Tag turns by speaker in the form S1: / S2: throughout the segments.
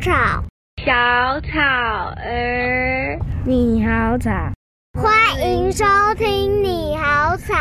S1: 草，
S2: 小草儿，
S1: 你好草，欢迎收听你好草。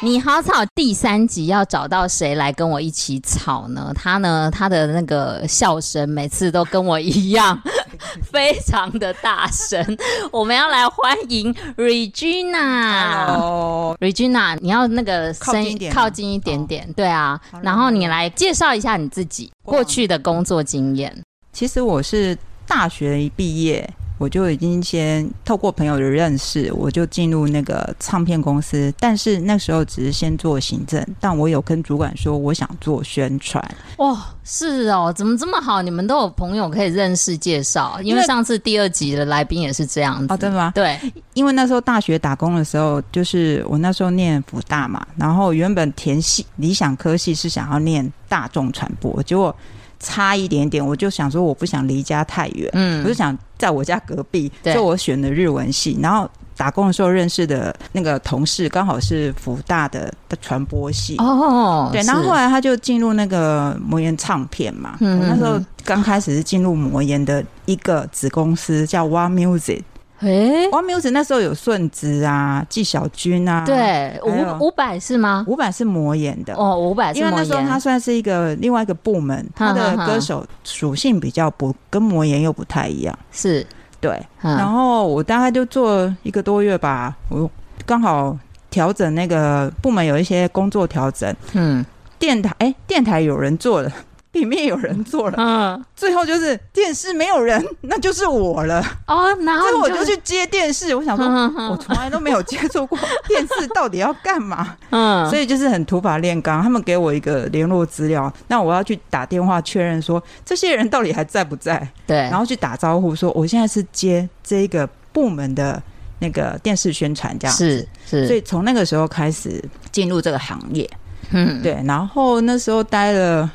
S3: 你好草第三集要找到谁来跟我一起草呢？他呢，他的那个笑声每次都跟我一样，非常的大声。我们要来欢迎 Regina。Hello，Regina，你要那个声音靠近一点点，对啊。然后你来介绍一下你自己过去的工作经验。
S4: 其实我是大学一毕业。我就已经先透过朋友的认识，我就进入那个唱片公司。但是那时候只是先做行政，但我有跟主管说我想做宣传。
S3: 哇，是哦，怎么这么好？你们都有朋友可以认识介绍？因为上次第二集的来宾也是这样子。哦，
S4: 真的吗？
S3: 对，
S4: 因为那时候大学打工的时候，就是我那时候念辅大嘛，然后原本填系理想科系是想要念大众传播，结果。差一点点，我就想说我不想离家太远，嗯，我就想在我家隔壁，所以我选的日文系。然后打工的时候认识的那个同事刚好是福大的的传播系哦，对。然后后来他就进入那个魔岩唱片嘛，嗯，我那时候刚开始是进入魔岩的一个子公司叫 One Music。
S3: 哎
S4: ，One Music 那时候有顺子啊、纪晓君啊，
S3: 对，伍伍佰是吗？
S4: 五百是魔岩的
S3: 哦，五百是。因为
S4: 那时候他算是一个另外一个部门，他的歌手属性比较不跟魔岩又不太一样，
S3: 是
S4: 对。然后我大概就做一个多月吧，我刚好调整那个部门有一些工作调整，嗯，电台哎，电台有人做了。里面有人做了，嗯，最后就是电视没有人，那就是我了
S3: 哦。然
S4: 后我就去接电视，我想说，我从来都没有接触过电视，到底要干嘛？嗯，所以就是很土法炼钢。他们给我一个联络资料，那我要去打电话确认说这些人到底还在不在？
S3: 对，
S4: 然后去打招呼说我现在是接这个部门的那个电视宣传，这样
S3: 是是。
S4: 所以从那个时候开始进入这个行业，嗯，对。然后那时候待了。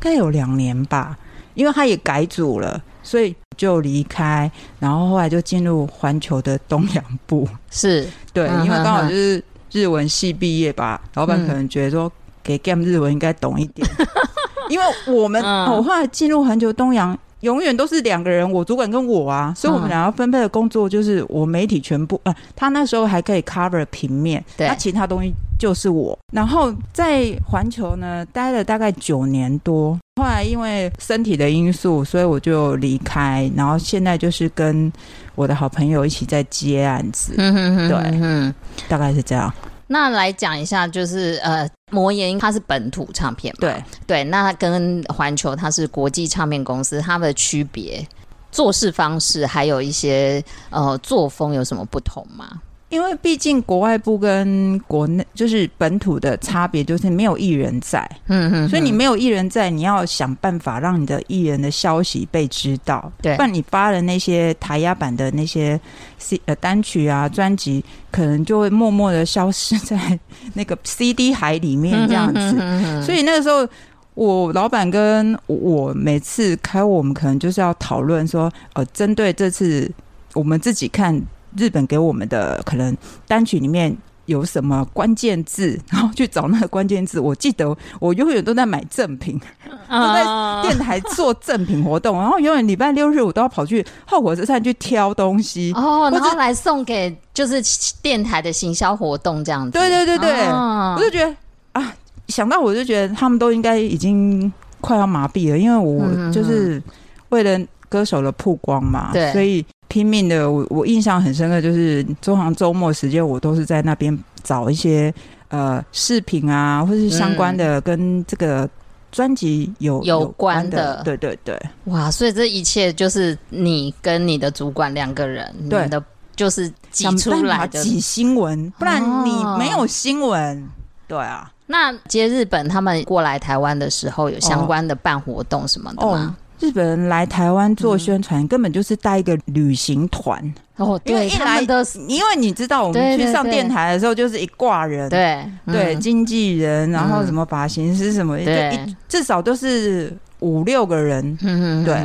S4: 该有两年吧，因为他也改组了，所以就离开，然后后来就进入环球的东洋部。
S3: 是
S4: 对，因为刚好就是日文系毕业吧，老板可能觉得说给 Game 日文应该懂一点，因为我们我后来进入环球东洋。永远都是两个人，我主管跟我啊，所以我们两个分配的工作就是我媒体全部，呃，他那时候还可以 cover 平面，对，他其他东西就是我。然后在环球呢待了大概九年多，后来因为身体的因素，所以我就离开，然后现在就是跟我的好朋友一起在接案子，嗯哼哼哼对，嗯，大概是这样。
S3: 那来讲一下，就是呃，魔岩它是本土唱片嘛，
S4: 对
S3: 对，那跟环球它是国际唱片公司，它们的区别、做事方式，还有一些呃作风有什么不同吗？
S4: 因为毕竟国外部跟国内就是本土的差别，就是没有艺人在，嗯嗯，所以你没有艺人在，你要想办法让你的艺人的消息被知道，对，不然你发的那些台压版的那些 C 呃单曲啊专辑，可能就会默默的消失在那个 CD 海里面这样子。所以那个时候，我老板跟我每次开，我们可能就是要讨论说，呃，针对这次我们自己看。日本给我们的可能单曲里面有什么关键字，然后去找那个关键字。我记得我永远都在买赠品，都在电台做赠品活动，然后永远礼拜六日我都要跑去后火车站去挑东西
S3: 哦，然后来送给就是电台的行销活动这样子。
S4: 对对对对，我就觉得啊，想到我就觉得他们都应该已经快要麻痹了，因为我就是为了歌手的曝光嘛，对，所以。拼命的，我我印象很深刻，就是通常周末时间，我都是在那边找一些呃视频啊，或是相关的跟这个专辑有
S3: 有关的，
S4: 对对对。
S3: 哇，所以这一切就是你跟你的主管两个人，对。的，就是挤出来的。
S4: 挤新闻，不然你没有新闻。对啊，
S3: 那接日本他们过来台湾的时候，有相关的办活动什么的吗？
S4: 日本人来台湾做宣传，根本就是带一个旅行团
S3: 哦。对，
S4: 因为一来的，因为你知道，我们去上电台的时候，就是一挂人，对对，经纪人，然后什么发型师什么，对，至少都是五六个人。嗯对。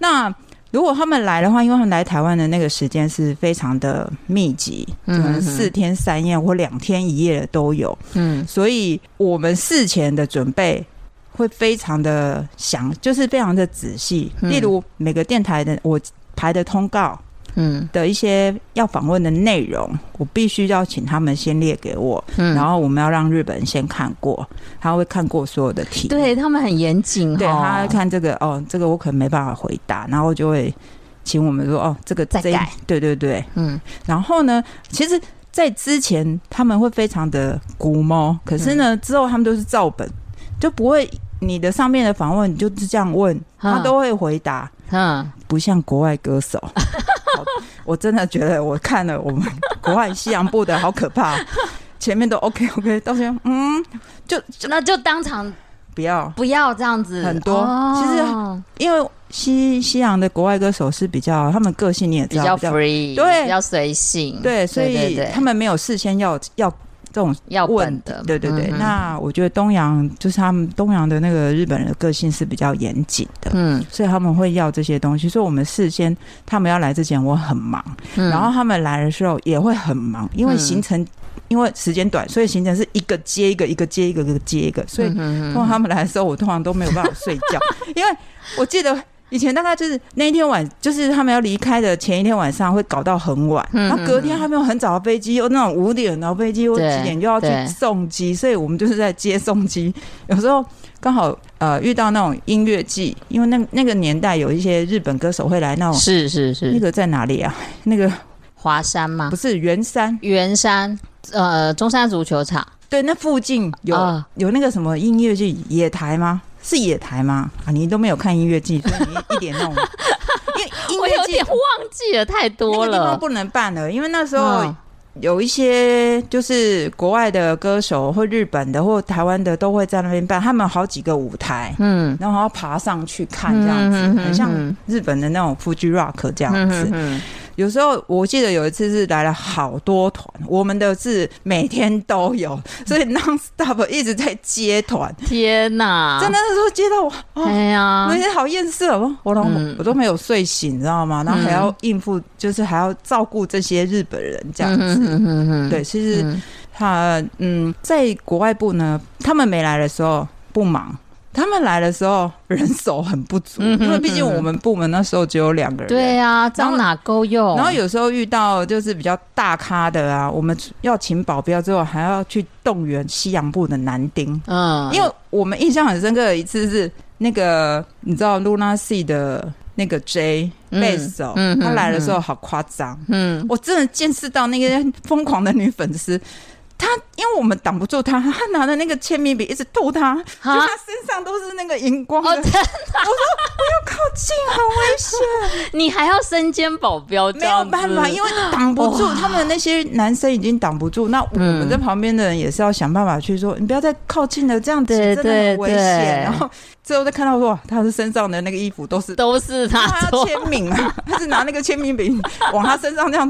S4: 那如果他们来的话，因为他们来台湾的那个时间是非常的密集，可能四天三夜或两天一夜的都有。嗯，所以我们事前的准备。会非常的详，就是非常的仔细。例如每个电台的我排的通告。嗯，的一些要访问的内容，我必须要请他们先列给我，嗯，然后我们要让日本人先看过，他会看过所有的题，
S3: 对他们很严谨，哦，
S4: 对他会看这个哦，这个我可能没办法回答，然后就会请我们说哦，这个
S3: 再改，
S4: 对对对，嗯，然后呢，其实，在之前他们会非常的龟毛，可是呢，之后他们都是照本，就不会你的上面的访问你就是这样问，他都会回答，嗯，不像国外歌手。我真的觉得我看了我们国外西洋部的好可怕，前面都 OK OK，到现在嗯，就
S3: 那就当场
S4: 不要。
S3: 不要这样子，
S4: 很多、哦、其实因为西西洋的国外歌手是比较他们个性你也知道
S3: 比较 free，对，比较随性，
S4: 对，所以他们没有事先要要。这种
S3: 要问的，
S4: 对对对。嗯、那我觉得东洋就是他们东洋的那个日本人的个性是比较严谨的，嗯，所以他们会要这些东西。所以我们事先他们要来之前，我很忙，嗯、然后他们来的时候也会很忙，因为行程、嗯、因为时间短，所以行程是一个接一个，一个接一个，一个接一个。所以通常他们来的时候，我通常都没有办法睡觉，因为我记得。以前大概就是那一天晚，就是他们要离开的前一天晚上会搞到很晚，然后隔天他们有很早的飞机，又那种五点然后飞机或几点就要去送机，所以我们就是在接送机。有时候刚好呃遇到那种音乐季，因为那那个年代有一些日本歌手会来那种，
S3: 是是是，
S4: 那个在哪里啊？那个
S3: 华山吗？
S4: 不是圆山，
S3: 圆山呃中山足球场，
S4: 对，那附近有、呃、有那个什么音乐季野台吗？是野台吗？啊，你都没有看音乐季，所以你一点那种，因为音乐季
S3: 忘记了，太多了，
S4: 那个地方不能办了，因为那时候有一些就是国外的歌手或日本的或台湾的都会在那边办，他们有好几个舞台，嗯，然后要爬上去看这样子，很像日本的那种 Fuji Rock 这样子。有时候我记得有一次是来了好多团，我们的是每天都有，所以 non stop 一直在接团。
S3: 天哪！
S4: 在那时候接到我，
S3: 哎呀，
S4: 我有点好厌世哦，我都、嗯、我都没有睡醒，你知道吗？然后还要应付，就是还要照顾这些日本人这样子。嗯、对，其实他嗯，在国外部呢，他们没来的时候不忙。他们来的时候人手很不足，因为毕竟我们部门那时候只有两个人。
S3: 对啊，这样哪够用？
S4: 然后有时候遇到就是比较大咖的啊，我们要请保镖之后，还要去动员西洋部的男丁。嗯，因为我们印象很深刻的一次是那个你知道 Luna Sea 的那个 J 贝斯手，他来的时候好夸张。嗯，我真的见识到那个疯狂的女粉丝。他因为我们挡不住他，他拿着那个签名笔一直吐他，就他身上都是那个荧光的。哦、真的，我说不要靠近，很危险。
S3: 你还要身兼保镖，
S4: 没有办法，因为挡不住他们那些男生已经挡不住，那我们在旁边的人也是要想办法去说，嗯、你不要再靠近了，这样子真的很危险。然后最后再看到说，他是身上的那个衣服都是
S3: 都是他
S4: 签名啊，他是拿那个签名笔往他身上这样，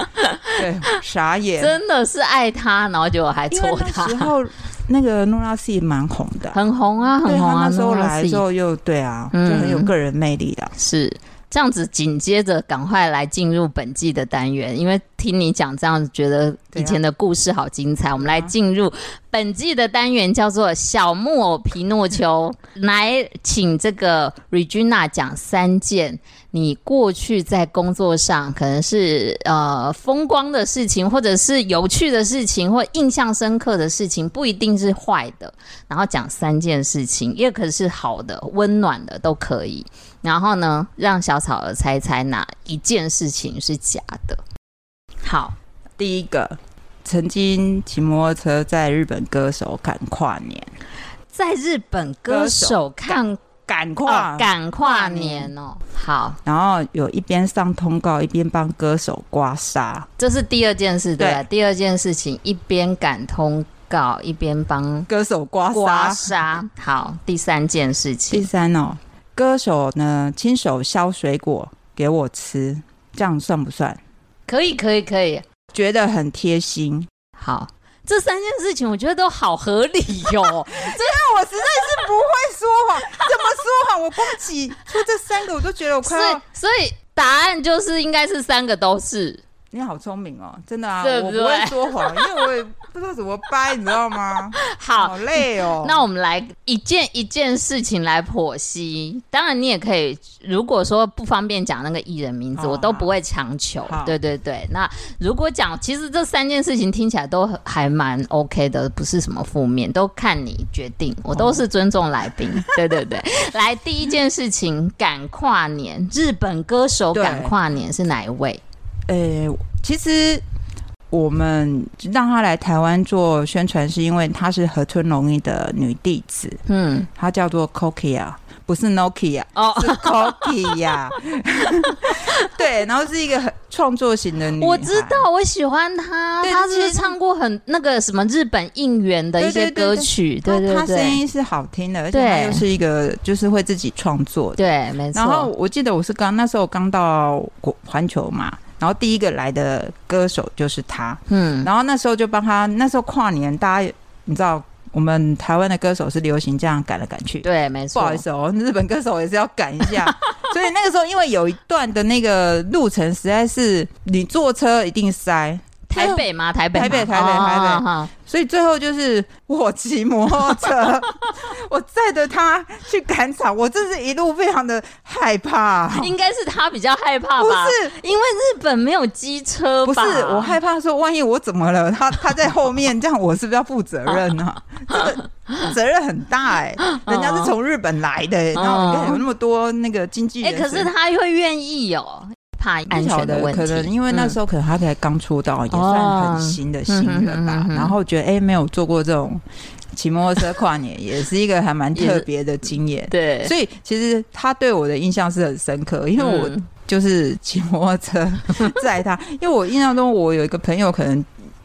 S4: 对，傻眼，
S3: 真的是爱他。然后就还戳他。
S4: 时候那个 Luna Sea 蛮红的，
S3: 很红啊，很红啊。
S4: 那时候来之后又对啊，就很有个人魅力的。
S3: 是这样子，紧接着赶快来进入本季的单元，因为听你讲这样子，觉得以前的故事好精彩。我们来进入本季的单元，叫做《小木偶皮诺丘》，来请这个 Regina 讲三件。你过去在工作上可能是呃风光的事情，或者是有趣的事情，或印象深刻的事情，不一定是坏的。然后讲三件事情，也可是好的、温暖的都可以。然后呢，让小草儿猜猜哪一件事情是假的。好，
S4: 第一个，曾经骑摩托车在日本歌手赶跨年，
S3: 在日本歌手看。
S4: 赶跨
S3: 赶、哦、跨年。哦，好，
S4: 然后有一边上通告一边帮歌手刮痧，
S3: 这是第二件事对，对，第二件事情一边赶通告一边帮
S4: 歌手刮
S3: 刮痧。好，第三件事情，
S4: 第三哦，歌手呢亲手削水果给我吃，这样算不算？
S3: 可以，可以，可以，
S4: 觉得很贴心。
S3: 好。这三件事情我觉得都好合理哟、哦，
S4: 这样我实在是不会说谎，怎么说谎？我光起出这三个我都觉得我快要
S3: 所，所以答案就是应该是三个都是。
S4: 你好聪明哦，真的啊，对对，我不会说谎，因为我也不知道怎么掰，你知道吗？
S3: 好，
S4: 好累哦。
S3: 那我们来一件一件事情来剖析。当然，你也可以，如果说不方便讲那个艺人名字，哦、我都不会强求。对对对。那如果讲，其实这三件事情听起来都还蛮 OK 的，不是什么负面，都看你决定。我都是尊重来宾。哦、对对对。来，第一件事情，赶跨年，日本歌手赶跨年是哪一位？
S4: 呃，其实。我们让她来台湾做宣传，是因为她是河村隆一的女弟子。嗯，她叫做 Kokia，不是 Nokia，哦，是 Kokia。对，然后是一个很创作型的女。
S3: 我知道，我喜欢她。她是唱过很那个什么日本应援的一些歌曲？对对对，她
S4: 声音是好听的，而且她又是一个就是会自己创作的。
S3: 对，没错。
S4: 然后我记得我是刚那时候刚到国环球嘛。然后第一个来的歌手就是他，嗯，然后那时候就帮他，那时候跨年，大家你知道，我们台湾的歌手是流行这样赶来赶去，
S3: 对，没错。
S4: 不好意思哦，日本歌手也是要赶一下，所以那个时候因为有一段的那个路程实在是你坐车一定塞。
S3: 台北吗？台北，
S4: 台北，台北，台北。所以最后就是我骑摩托车，我载着他去赶场。我真是一路非常的害怕。
S3: 应该是他比较害怕吧？不
S4: 是，
S3: 因为日本没有机车。
S4: 不是，我害怕说，万一我怎么了？他他在后面，这样我是不是要负责任呢？这个责任很大哎，人家是从日本来的，然后有那么多那个经纪人。
S3: 哎，可是他会愿意哦。怕安全的问题，
S4: 可能因为那时候可能他才刚出道，嗯、也算很新的新人吧。然后觉得哎、欸，没有做过这种骑摩托车跨年，也是一个还蛮特别的经验。
S3: 对，
S4: 所以其实他对我的印象是很深刻，因为我就是骑摩托车载他。因为我印象中，我有一个朋友可能。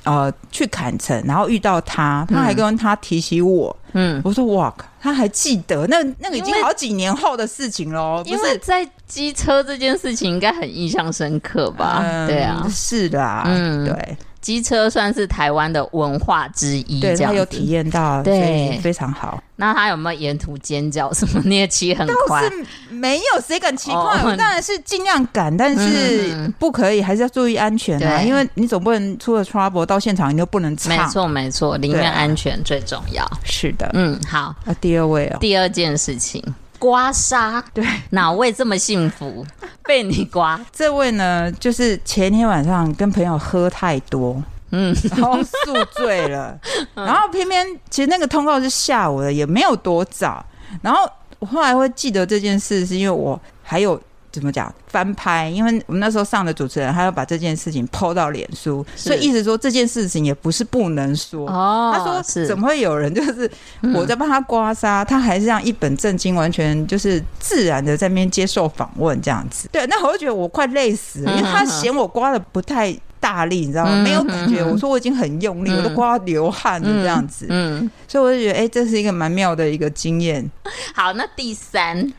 S4: 呃，去坎城，然后遇到他，他还跟他提起我，嗯，我说哇，他还记得，那那个已经好几年后的事情了，
S3: 因为在机车这件事情应该很印象深刻吧？嗯、对啊，
S4: 是的、啊，嗯，对。
S3: 机车算是台湾的文化之一，
S4: 对，他有体验到，对，非常好。
S3: 那他有没有沿途尖叫什么？你也骑很快？
S4: 倒是没有，谁敢骑快？我当然是尽量赶，但是不可以，还是要注意安全啊！因为你总不能出了 trouble 到现场你就不能唱。
S3: 没错，没错，宁愿安全最重要。
S4: 是的，
S3: 嗯，好。
S4: 那第二位哦，
S3: 第二件事情。刮痧，对，哪位这么幸福 被你刮？
S4: 这位呢，就是前天晚上跟朋友喝太多，嗯，然后宿醉了，然后偏偏其实那个通告是下午的，也没有多早，然后我后来会记得这件事，是因为我还有。怎么讲翻拍？因为我们那时候上的主持人，他要把这件事情 PO 到脸书，所以意思说这件事情也不是不能说。哦，他说是怎么会有人就是我在帮他刮痧，嗯、他还是这样一本正经，完全就是自然的在那边接受访问这样子。对，那我就觉得我快累死了，因为他嫌我刮的不太大力，你知道吗？嗯、没有感觉。我说我已经很用力，嗯、我都刮流汗了这样子。嗯，嗯所以我就觉得，哎、欸，这是一个蛮妙的一个经验。
S3: 好，那第三。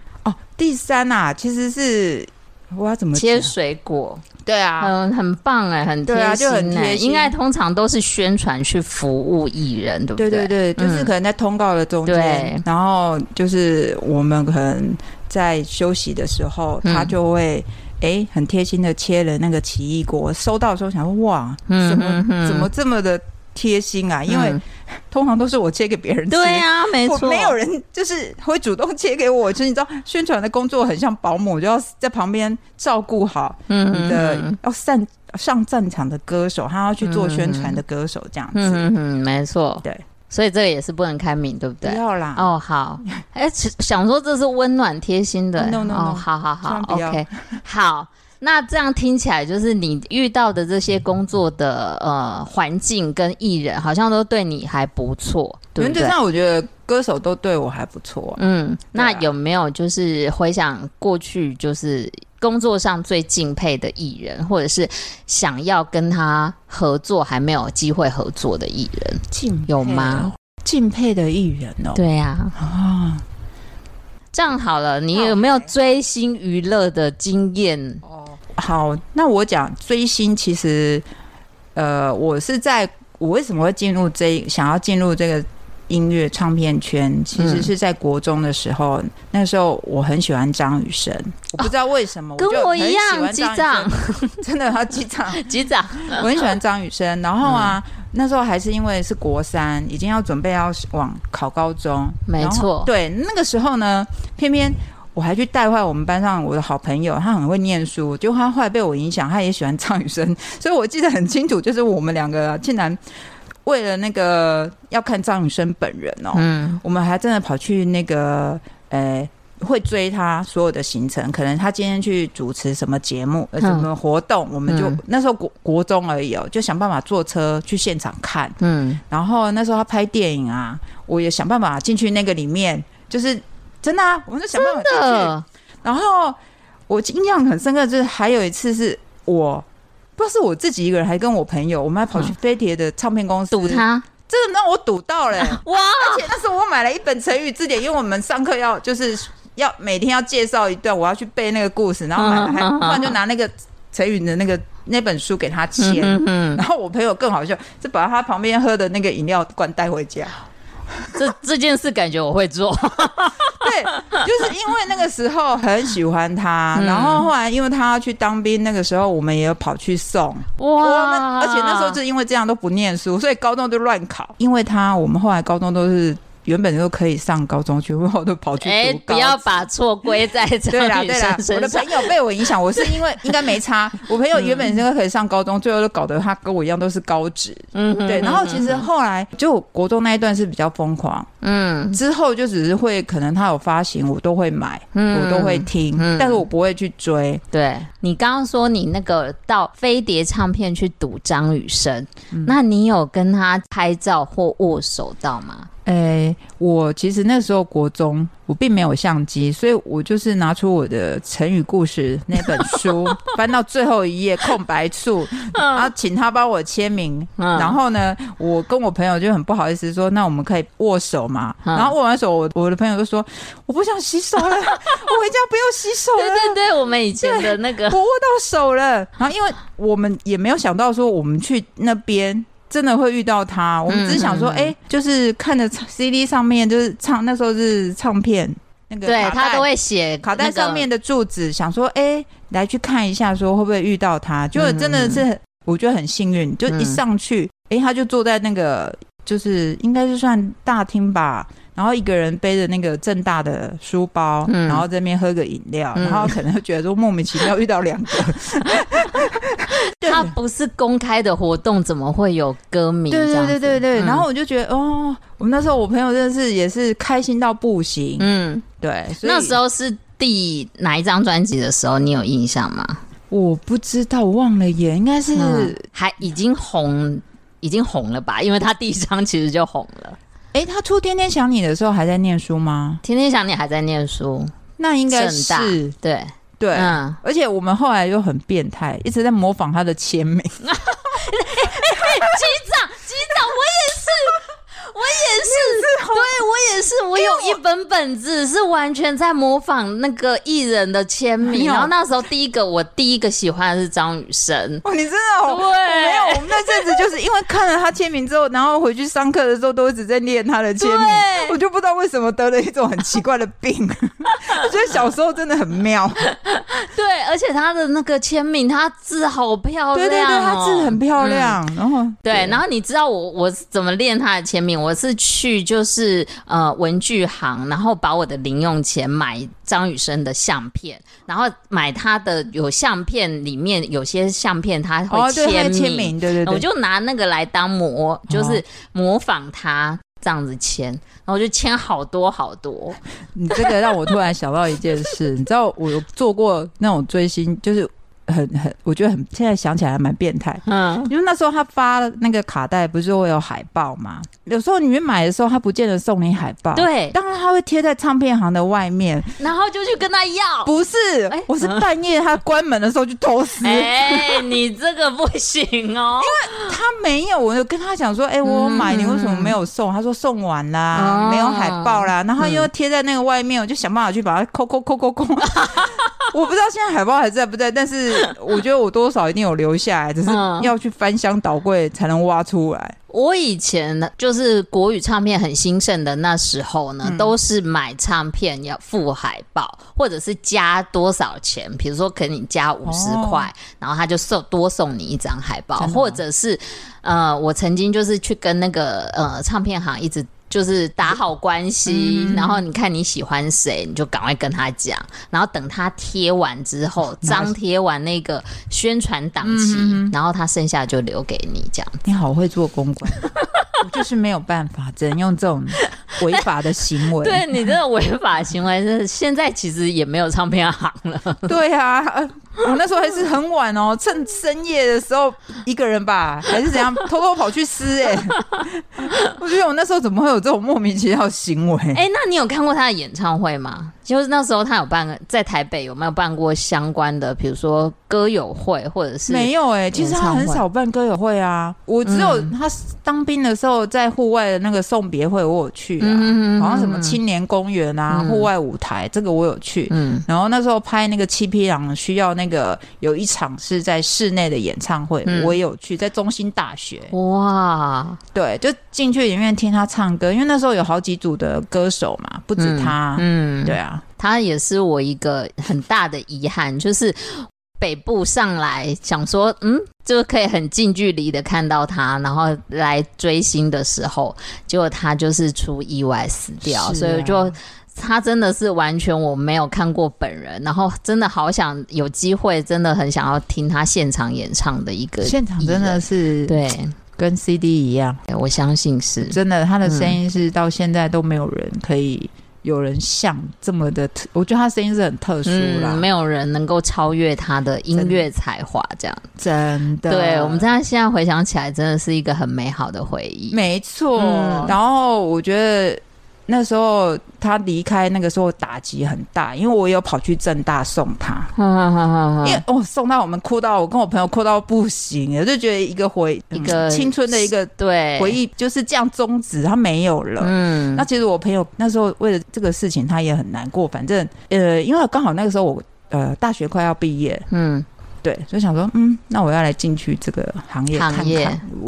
S4: 第三啊，其实是我要怎么
S3: 切水果？
S4: 对啊，
S3: 嗯，很棒哎，很贴心，对啊，就很贴心。应该通常都是宣传去服务艺人，对不对？
S4: 对对对，就是可能在通告的中间，然后就是我们可能在休息的时候，他就会哎很贴心的切了那个奇异果。收到的时候想说哇，怎么怎么这么的贴心啊？因为通常都是我切给别人吃，
S3: 对啊，没错，
S4: 没有人就是会主动切给我。就是你知道，宣传的工作很像保姆，就要在旁边照顾好你的要上上战场的歌手，他要去做宣传的歌手这样子。
S3: 嗯嗯，没错，
S4: 对，
S3: 所以这个也是不能开明，对不对？
S4: 不要啦。
S3: 哦，好。哎，想说这是温暖贴心的
S4: ，no no no，
S3: 好好好，OK，好。那这样听起来，就是你遇到的这些工作的呃环境跟艺人，好像都对你还不错，对不对？
S4: 原则上，我觉得歌手都对我还不错啊。
S3: 嗯，那有没有就是回想过去，就是工作上最敬佩的艺人，或者是想要跟他合作还没有机会合作的艺人，
S4: 敬
S3: 有吗？
S4: 敬佩的艺人哦，
S3: 对呀，啊，这样好了，你有没有追星娱乐的经验？
S4: 好，那我讲追星，其实，呃，我是在我为什么会进入这想要进入这个音乐唱片圈，其实是在国中的时候，嗯、那时候我很喜欢张雨生，我不知道为什么，
S3: 哦、跟我一样，机长，
S4: 真的，他机长，
S3: 机长，
S4: 我很喜欢张雨生，然后啊。嗯。那时候还是因为是国三，已经要准备要往考高中，
S3: 没错。
S4: 对，那个时候呢，偏偏我还去带坏我们班上我的好朋友，他很会念书，就他后来被我影响，他也喜欢张雨生，所以我记得很清楚，就是我们两个竟然为了那个要看张雨生本人哦，嗯，我们还真的跑去那个呃。会追他所有的行程，可能他今天去主持什么节目、呃，什么活动，嗯、我们就、嗯、那时候国国中而已哦，就想办法坐车去现场看。嗯，然后那时候他拍电影啊，我也想办法进去那个里面，就是真的啊，我们就想办法进去。然后我印象很深刻，就是还有一次是我不知道是我自己一个人，还跟我朋友，我们还跑去飞碟的唱片公司
S3: 堵他，
S4: 真的让我赌到了、欸、哇！而且那时候我买了一本成语字典，因为我们上课要就是。要每天要介绍一段，我要去背那个故事，然后买了还突然就拿那个成语的那个那本书给他签，嗯嗯、然后我朋友更好笑，就把他旁边喝的那个饮料罐带回家。
S3: 这这件事感觉我会做，
S4: 对，就是因为那个时候很喜欢他，嗯、然后后来因为他要去当兵，那个时候我们也有跑去送。哇，而且那时候就因为这样都不念书，所以高中就乱考，因为他我们后来高中都是。原本就可以上高中去，然后都跑去读高。哎，
S3: 不要把错归在这
S4: 对啦，对啦，我的朋友被我影响，我是因为应该没差。我朋友原本应该可以上高中，嗯、最后都搞得他跟我一样都是高职。嗯哼，对。然后其实后来就国中那一段是比较疯狂。嗯，之后就只是会可能他有发行，我都会买，嗯、我都会听，嗯、但是我不会去追。
S3: 对，你刚刚说你那个到飞碟唱片去赌张雨生，嗯、那你有跟他拍照或握手到吗？
S4: 诶、欸，我其实那时候国中，我并没有相机，所以我就是拿出我的成语故事那本书，翻到最后一页空白处，然后请他帮我签名。然后呢，我跟我朋友就很不好意思说，那我们可以握手嘛？然后握完手，我我的朋友就说，我不想洗手了，我回家不要洗手了。
S3: 对对对，我们以前的那个，
S4: 我握到手了。然后因为我们也没有想到说，我们去那边。真的会遇到他，我们只是想说，哎、就是看着 CD 上面，就是唱那时候是唱片那个，
S3: 对他都会写
S4: 卡带上面的住址，想说，哎、欸，来去看一下，说会不会遇到他，就真的是我觉得很幸运，就一上去，哎、嗯欸，他就坐在那个，就是应该是算大厅吧。然后一个人背着那个正大的书包，嗯、然后在那边喝个饮料，嗯、然后可能会觉得说莫名其妙遇到两个。
S3: 他不是公开的活动，怎么会有歌迷？对
S4: 对对对对。嗯、然后我就觉得哦，我们那时候我朋友真的是也是开心到不行。嗯，对。
S3: 那时候是第哪一张专辑的时候？你有印象吗？
S4: 我不知道，我忘了耶。应该是、嗯、
S3: 还已经红，已经红了吧？因为他第一张其实就红了。
S4: 哎，他出《天天想你》的时候还在念书吗？
S3: 《天天想你》还在念书，
S4: 那应该是
S3: 对对，
S4: 对嗯，而且我们后来又很变态，一直在模仿他的签名。机长，
S3: 机长，我也是。我也是，对我也是，我有一本本子是完全在模仿那个艺人的签名。然后那时候第一个，我第一个喜欢的是张雨生。
S4: 哦，你真的哦？对，没有，我们那阵子就是因为看了他签名之后，然后回去上课的时候都一直在念他的签名。我就不知道为什么得了一种很奇怪的病。我觉得小时候真的很妙。
S3: 对，而且他的那个签名，他字好漂亮。对
S4: 对对，他字很漂亮。然后
S3: 对，然后你知道我我怎么练他的签名？我是去就是呃文具行，然后把我的零用钱买张雨生的相片，然后买他的有相片里面有些相片他会签名，哦、签名对对对，我就拿那个来当模，就是模仿他这样子签，然后就签好多好多。
S4: 你这个让我突然想到一件事，你知道我有做过那种追星，就是。很很，我觉得很，现在想起来还蛮变态。嗯，因为那时候他发那个卡带，不是会有海报吗？有时候你们买的时候，他不见得送你海报。
S3: 对，
S4: 当然他会贴在唱片行的外面，
S3: 然后就去跟他要。
S4: 不是，欸、我是半夜他关门的时候去偷撕。
S3: 哎、欸，你这个不行哦，
S4: 因为他没有，我就跟他讲说，哎、欸，我买，你为什么没有送？他说送完啦，嗯、没有海报啦，然后又贴在那个外面，我就想办法去把它抠抠抠抠抠。我不知道现在海报还在不在，但是我觉得我多少一定有留下来，只是要去翻箱倒柜才能挖出来。
S3: 我以前呢，就是国语唱片很兴盛的那时候呢，嗯、都是买唱片要附海报，或者是加多少钱，比如说可能你加五十块，哦、然后他就送多送你一张海报，或者是呃，我曾经就是去跟那个呃唱片行一直。就是打好关系，嗯、然后你看你喜欢谁，你就赶快跟他讲，然后等他贴完之后，张贴完那个宣传档期，嗯、然后他剩下就留给你这样。
S4: 你好会做公关，我就是没有办法，只能用这种违法的行为。
S3: 对你这个违法行为，是现在其实也没有唱片行了。
S4: 对啊。我那时候还是很晚哦，趁深夜的时候一个人吧，还是怎样偷偷跑去撕哎、欸。我觉得我那时候怎么会有这种莫名其妙的行为？
S3: 哎、欸，那你有看过他的演唱会吗？就是那时候他有办在台北有没有办过相关的，比如说歌友会或者是
S4: 没有哎、欸，其实他很少办歌友会啊。我只有他当兵的时候在户外的那个送别会我有去啊，嗯、好像什么青年公园啊、户、嗯、外舞台这个我有去。嗯，然后那时候拍那个七匹狼需要那个有一场是在室内的演唱会，嗯、我也有去，在中心大学。哇，对，就进去里面听他唱歌，因为那时候有好几组的歌手嘛，不止他。嗯，嗯对啊。
S3: 他也是我一个很大的遗憾，就是北部上来想说，嗯，就可以很近距离的看到他，然后来追星的时候，结果他就是出意外死掉，啊、所以就他真的是完全我没有看过本人，然后真的好想有机会，真的很想要听他现场演唱的一个
S4: 现场，真的是对，跟 CD 一样，
S3: 我相信是。
S4: 真的，他的声音是到现在都没有人可以。有人像这么的特，我觉得他声音是很特殊啦，
S3: 嗯，没有人能够超越他的音乐才华，这样
S4: 真的。
S3: 对，我们这样现在回想起来，真的是一个很美好的回忆。
S4: 没错，嗯，然后我觉得。那时候他离开，那个时候打击很大，因为我有跑去正大送他，因为哦送到我们哭到，我跟我朋友哭到不行，我就觉得一个回一个青春的一个对回忆就是这样终止，他没有了。嗯，那其实我朋友那时候为了这个事情，他也很难过。反正呃，因为刚好那个时候我呃大学快要毕业，嗯，对，所以想说，嗯，那我要来进去这个行业看看，因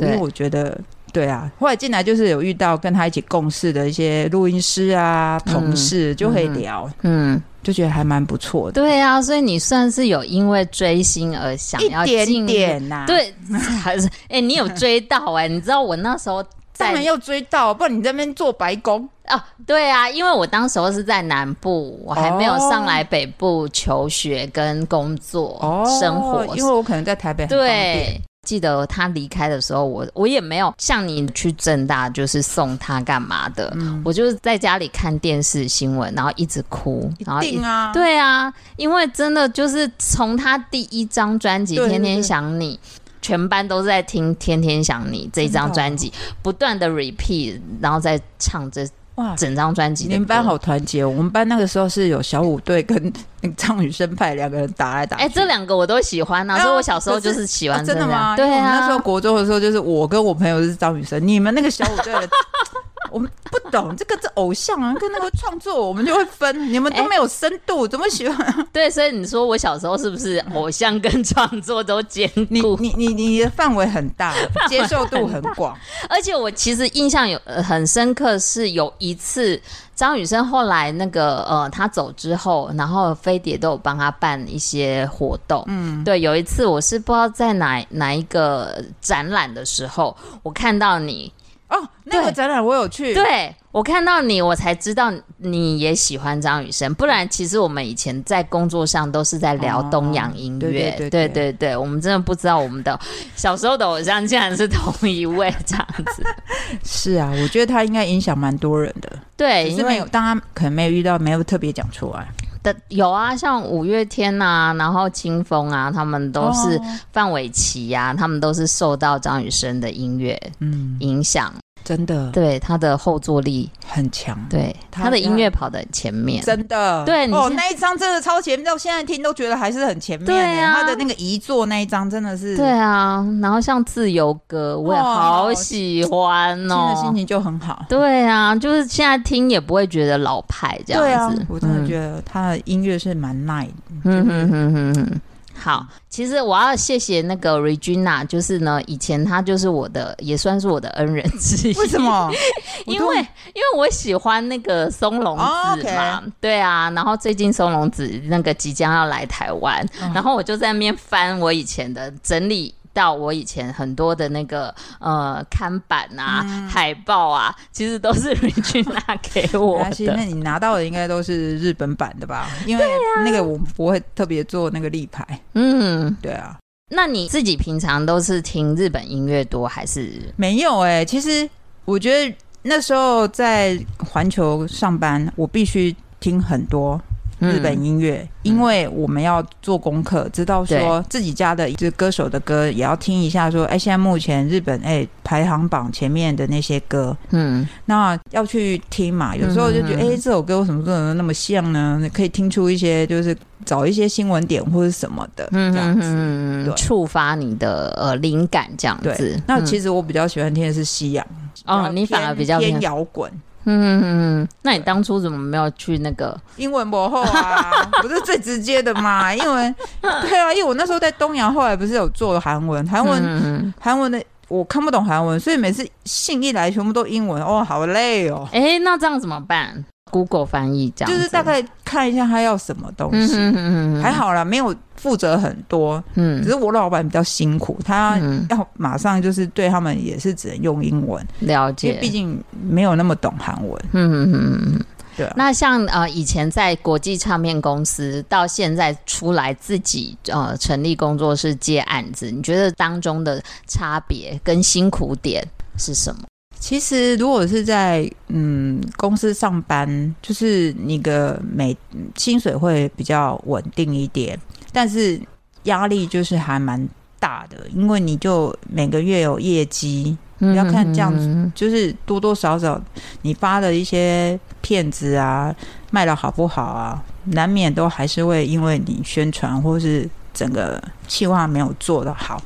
S4: 为我觉得。对啊，后来进来就是有遇到跟他一起共事的一些录音师啊、同事，就可以聊，嗯，嗯，就觉得还蛮不错的。
S3: 对啊，所以你算是有因为追星而想要进
S4: 一点点呐、啊？
S3: 对，还是哎、欸，你有追到哎、欸？你知道我那时候
S4: 当然要追到，不然你在那边做白工
S3: 哦。对啊，因为我当时候是在南部，我还没有上来北部求学跟工作、哦、生活，
S4: 因为我可能在台北很方便。对。
S3: 记得他离开的时候，我我也没有像你去正大，就是送他干嘛的。嗯、我就是在家里看电视新闻，然后一直哭。然后
S4: 一定啊，
S3: 对啊，因为真的就是从他第一张专辑《天天想你》，全班都在听《天天想你》这一张专辑，不断的 repeat，然后再唱这。哇，整张专辑，
S4: 你们班好团结！我们班那个时候是有小虎队跟那个张雨生派两个人打来打去。
S3: 哎、欸，这两个我都喜欢啊，所以我小时候就是喜欢、啊。真的吗？对啊，
S4: 那时候国中的时候，就是我跟我朋友是张雨生，你们那个小虎队的。我们不懂这个这偶像啊，跟那个创作我们就会分，你们都没有深度，欸、怎么喜欢？
S3: 对，所以你说我小时候是不是偶像跟创作都兼顾？
S4: 你你你你的范围很大，接受度很广。
S3: 而且我其实印象有很深刻，是有一次张雨生后来那个呃他走之后，然后飞碟都有帮他办一些活动。嗯，对，有一次我是不知道在哪哪一个展览的时候，我看到你。
S4: 哦，那个展览我有去，
S3: 对，我看到你，我才知道你也喜欢张雨生。不然，其实我们以前在工作上都是在聊东洋音乐，对对对，对对对，我们真的不知道我们的小时候的偶像竟然是同一位这样子。
S4: 是啊，我觉得他应该影响蛮多人的。
S3: 对，因为
S4: 当他可能没有遇到，没有特别讲出来
S3: 的有啊，像五月天啊，然后清风啊，他们都是范玮琪呀，他们都是受到张雨生的音乐嗯影响。
S4: 真的，
S3: 对他的后坐力
S4: 很强，
S3: 对他的音乐跑得很前面，
S4: 真的，
S3: 对
S4: 哦，那一张真的超前面，到现在听都觉得还是很前面。
S3: 对啊，
S4: 他的那个遗作那一张真的是，
S3: 对啊，然后像自由歌，我也好喜欢哦，
S4: 听的心情就很好。
S3: 对啊，就是现在听也不会觉得老派这样子。
S4: 我真的觉得他的音乐是蛮耐的。嗯哼哼哼哼。
S3: 好，其实我要谢谢那个 Regina，就是呢，以前她就是我的，也算是我的恩人之一。
S4: 为什么？
S3: 因为因为我喜欢那个松隆子嘛，oh, okay. 对啊。然后最近松隆子那个即将要来台湾，oh. 然后我就在那边翻我以前的整理。到我以前很多的那个呃看板啊、嗯、海报啊，其实都是 Regina 给我的。
S4: 那你拿到的应该都是日本版的吧？因为那个我不会特别做那个立牌。嗯，对啊。
S3: 那你自己平常都是听日本音乐多还是？
S4: 没有哎、欸，其实我觉得那时候在环球上班，我必须听很多。日本音乐，因为我们要做功课，知道说自己家的这歌手的歌也要听一下。说，哎，现在目前日本哎排行榜前面的那些歌，嗯，那要去听嘛。有时候就觉得，哎，这首歌为什么做的那么像呢？可以听出一些，就是找一些新闻点或者什么的，这样子，
S3: 触发你的呃灵感这样子。
S4: 那其实我比较喜欢听的是西洋，
S3: 哦，你反而比较
S4: 偏摇滚。
S3: 嗯那你当初怎么没有去那个
S4: 英文博后啊？不是最直接的嘛？英文对啊，因为我那时候在东洋，后来不是有做韩文，韩文韩文的我看不懂韩文，所以每次信一来全部都英文，哦，好累哦。
S3: 哎、欸，那这样怎么办？Google 翻译这样，
S4: 就是大概看一下他要什么东西，嗯、哼哼哼还好啦，没有负责很多。嗯，只是我老板比较辛苦，他要马上就是对他们也是只能用英文
S3: 了解，
S4: 毕竟没有那么懂韩文。嗯嗯嗯，对、啊。
S3: 那像呃以前在国际唱片公司，到现在出来自己呃成立工作室接案子，你觉得当中的差别跟辛苦点是什么？
S4: 其实，如果是在嗯公司上班，就是你的每薪水会比较稳定一点，但是压力就是还蛮大的，因为你就每个月有业绩，你要看这样子，就是多多少少你发的一些片子啊，卖的好不好啊，难免都还是会因为你宣传或是整个企划没有做的好。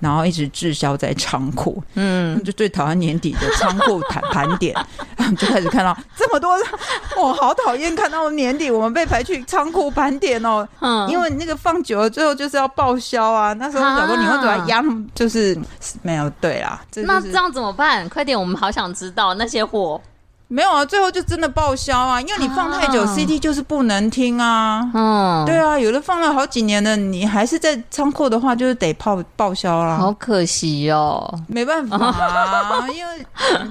S4: 然后一直滞销在仓库，嗯，就最讨厌年底的仓库盘盘点，就开始看到这么多，我好讨厌看到年底我们被排去仓库盘点哦，嗯，因为那个放久了，最后就是要报销啊。那时候我想说，你会怎么压？就是没有对啦，
S3: 那这样怎么办？快点，我们好想知道那些货。
S4: 没有啊，最后就真的报销啊！因为你放太久，CD 就是不能听啊。嗯，对啊，有的放了好几年了，你还是在仓库的话，就是得报报销啦。
S3: 好可惜哦，
S4: 没办法啊，因为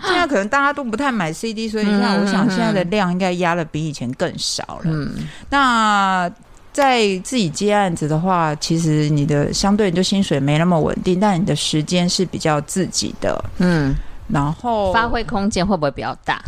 S4: 现在可能大家都不太买 CD，所以现在我想现在的量应该压的比以前更少了。嗯，那在自己接案子的话，其实你的相对你就薪水没那么稳定，但你的时间是比较自己的。嗯，然后
S3: 发挥空间会不会比较大？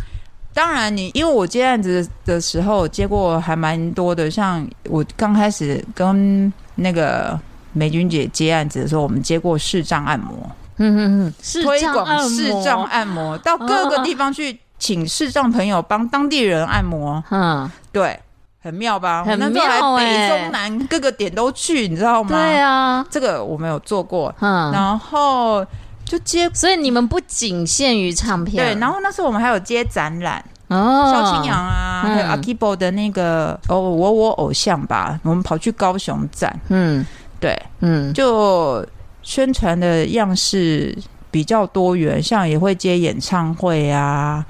S4: 当然，你因为我接案子的时候接过还蛮多的，像我刚开始跟那个美君姐接案子的时候，我们接过视障按摩，嗯嗯嗯，推广视障按摩，到各个地方去请视障朋友帮当地人按摩，嗯，对，很妙吧？
S3: 很妙欸，
S4: 那时候还北中南各个点都去，你知道吗？
S3: 对啊，
S4: 这个我没有做过，嗯，然后。就接，
S3: 所以你们不仅限于唱片，
S4: 对。然后那时候我们还有接展览，哦，萧清阳啊，嗯、还有阿 Kibo 的那个哦，我我偶像吧，我们跑去高雄展，嗯，对，嗯，就宣传的样式比较多元，像也会接演唱会啊，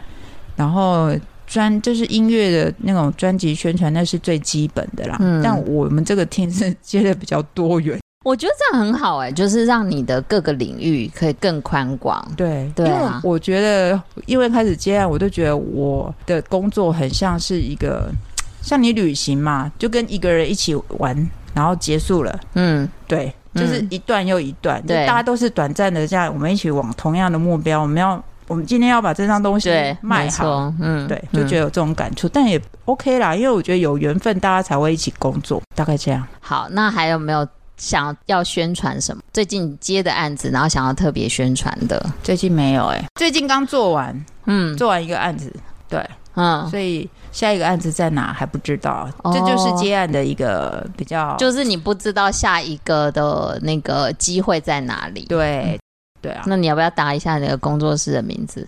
S4: 然后专就是音乐的那种专辑宣传，那是最基本的啦。嗯，但我们这个 team 是接的比较多元。
S3: 我觉得这样很好哎、欸，就是让你的各个领域可以更宽广。
S4: 对对啊，我觉得因为开始接案，我就觉得我的工作很像是一个像你旅行嘛，就跟一个人一起玩，然后结束了。嗯，对，就是一段又一段，对、嗯，大家都是短暂的，这样我们一起往同样的目标。我们要，我们今天要把这张东西卖好。嗯，对，就觉得有这种感触、嗯，但也 OK 啦，因为我觉得有缘分，大家才会一起工作，大概这样。
S3: 好，那还有没有？想要宣传什么？最近接的案子，然后想要特别宣传的，
S4: 最近没有哎、欸，最近刚做完，嗯，做完一个案子，对，嗯，所以下一个案子在哪还不知道，哦、这就是接案的一个比较，
S3: 就是你不知道下一个的那个机会在哪里，
S4: 对，嗯、对啊，
S3: 那你要不要打一下你的工作室的名字？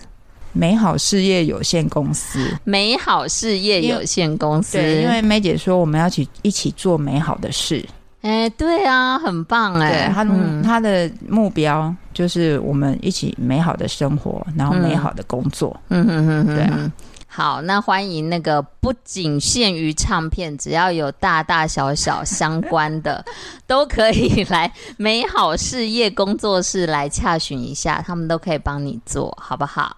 S4: 美好事业有限公司，
S3: 美好事业有限公司，
S4: 对，因为梅姐说我们要去一起做美好的事。
S3: 哎，对啊，很棒哎。
S4: 对他、嗯、他的目标就是我们一起美好的生活，然后美好的工作。
S3: 嗯哼哼哼，对啊。好，那欢迎那个不仅限于唱片，只要有大大小小相关的，都可以来美好事业工作室来洽询一下，他们都可以帮你做好不好？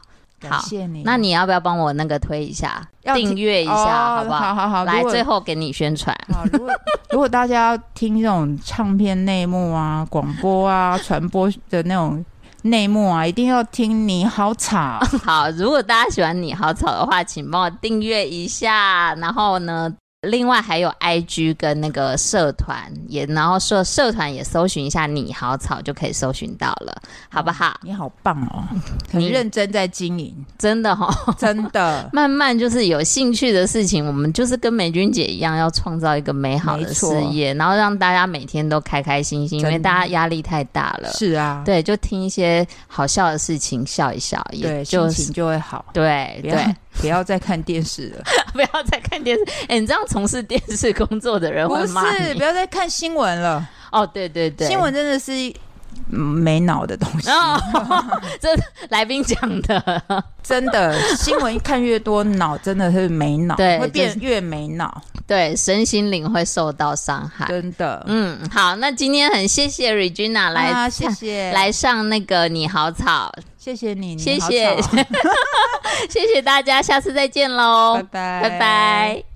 S4: 好，谢谢你。
S3: 那你要不要帮我那个推一下，订阅一下，好不好？
S4: 好好好，
S3: 来最后给你宣传。
S4: 好，如果如果大家要听这种唱片内幕啊、广播啊、传播的那种。内幕啊，一定要听你好吵。
S3: 好，如果大家喜欢你好吵的话，请帮我订阅一下。然后呢，另外还有 IG 跟那个社团也，然后社社团也搜寻一下“你好草”就可以搜寻到了，好不好？哦、
S4: 你好棒哦，很认真在经营，
S3: 真的哈、哦，
S4: 真的。
S3: 慢慢就是有兴趣的事情，我们就是跟美君姐一样，要创造一个美好的事业，然后让大家每天都开开心心，因为大家压力太大了。
S4: 是啊，
S3: 对，就听一些好笑的事情，笑一笑，也就
S4: 心情就会好。
S3: 对对。
S4: 不要再看电视了，
S3: 不要再看电视。哎、欸，你这样从事电视工作的人
S4: 不是，不要再看新闻了。
S3: 哦，对对对，
S4: 新闻真的是没脑的东西。哦、
S3: 这来宾讲的，
S4: 真的，新闻一看越多，脑真的是没脑，
S3: 对，
S4: 会变越没脑，
S3: 对，身心灵会受到伤害。
S4: 真的，
S3: 嗯，好，那今天很谢谢 Regina 来，
S4: 啊、谢谢
S3: 来上那个你好草。
S4: 谢谢你，
S3: 谢谢，谢谢大家，下次再见喽，
S4: 拜拜，
S3: 拜拜。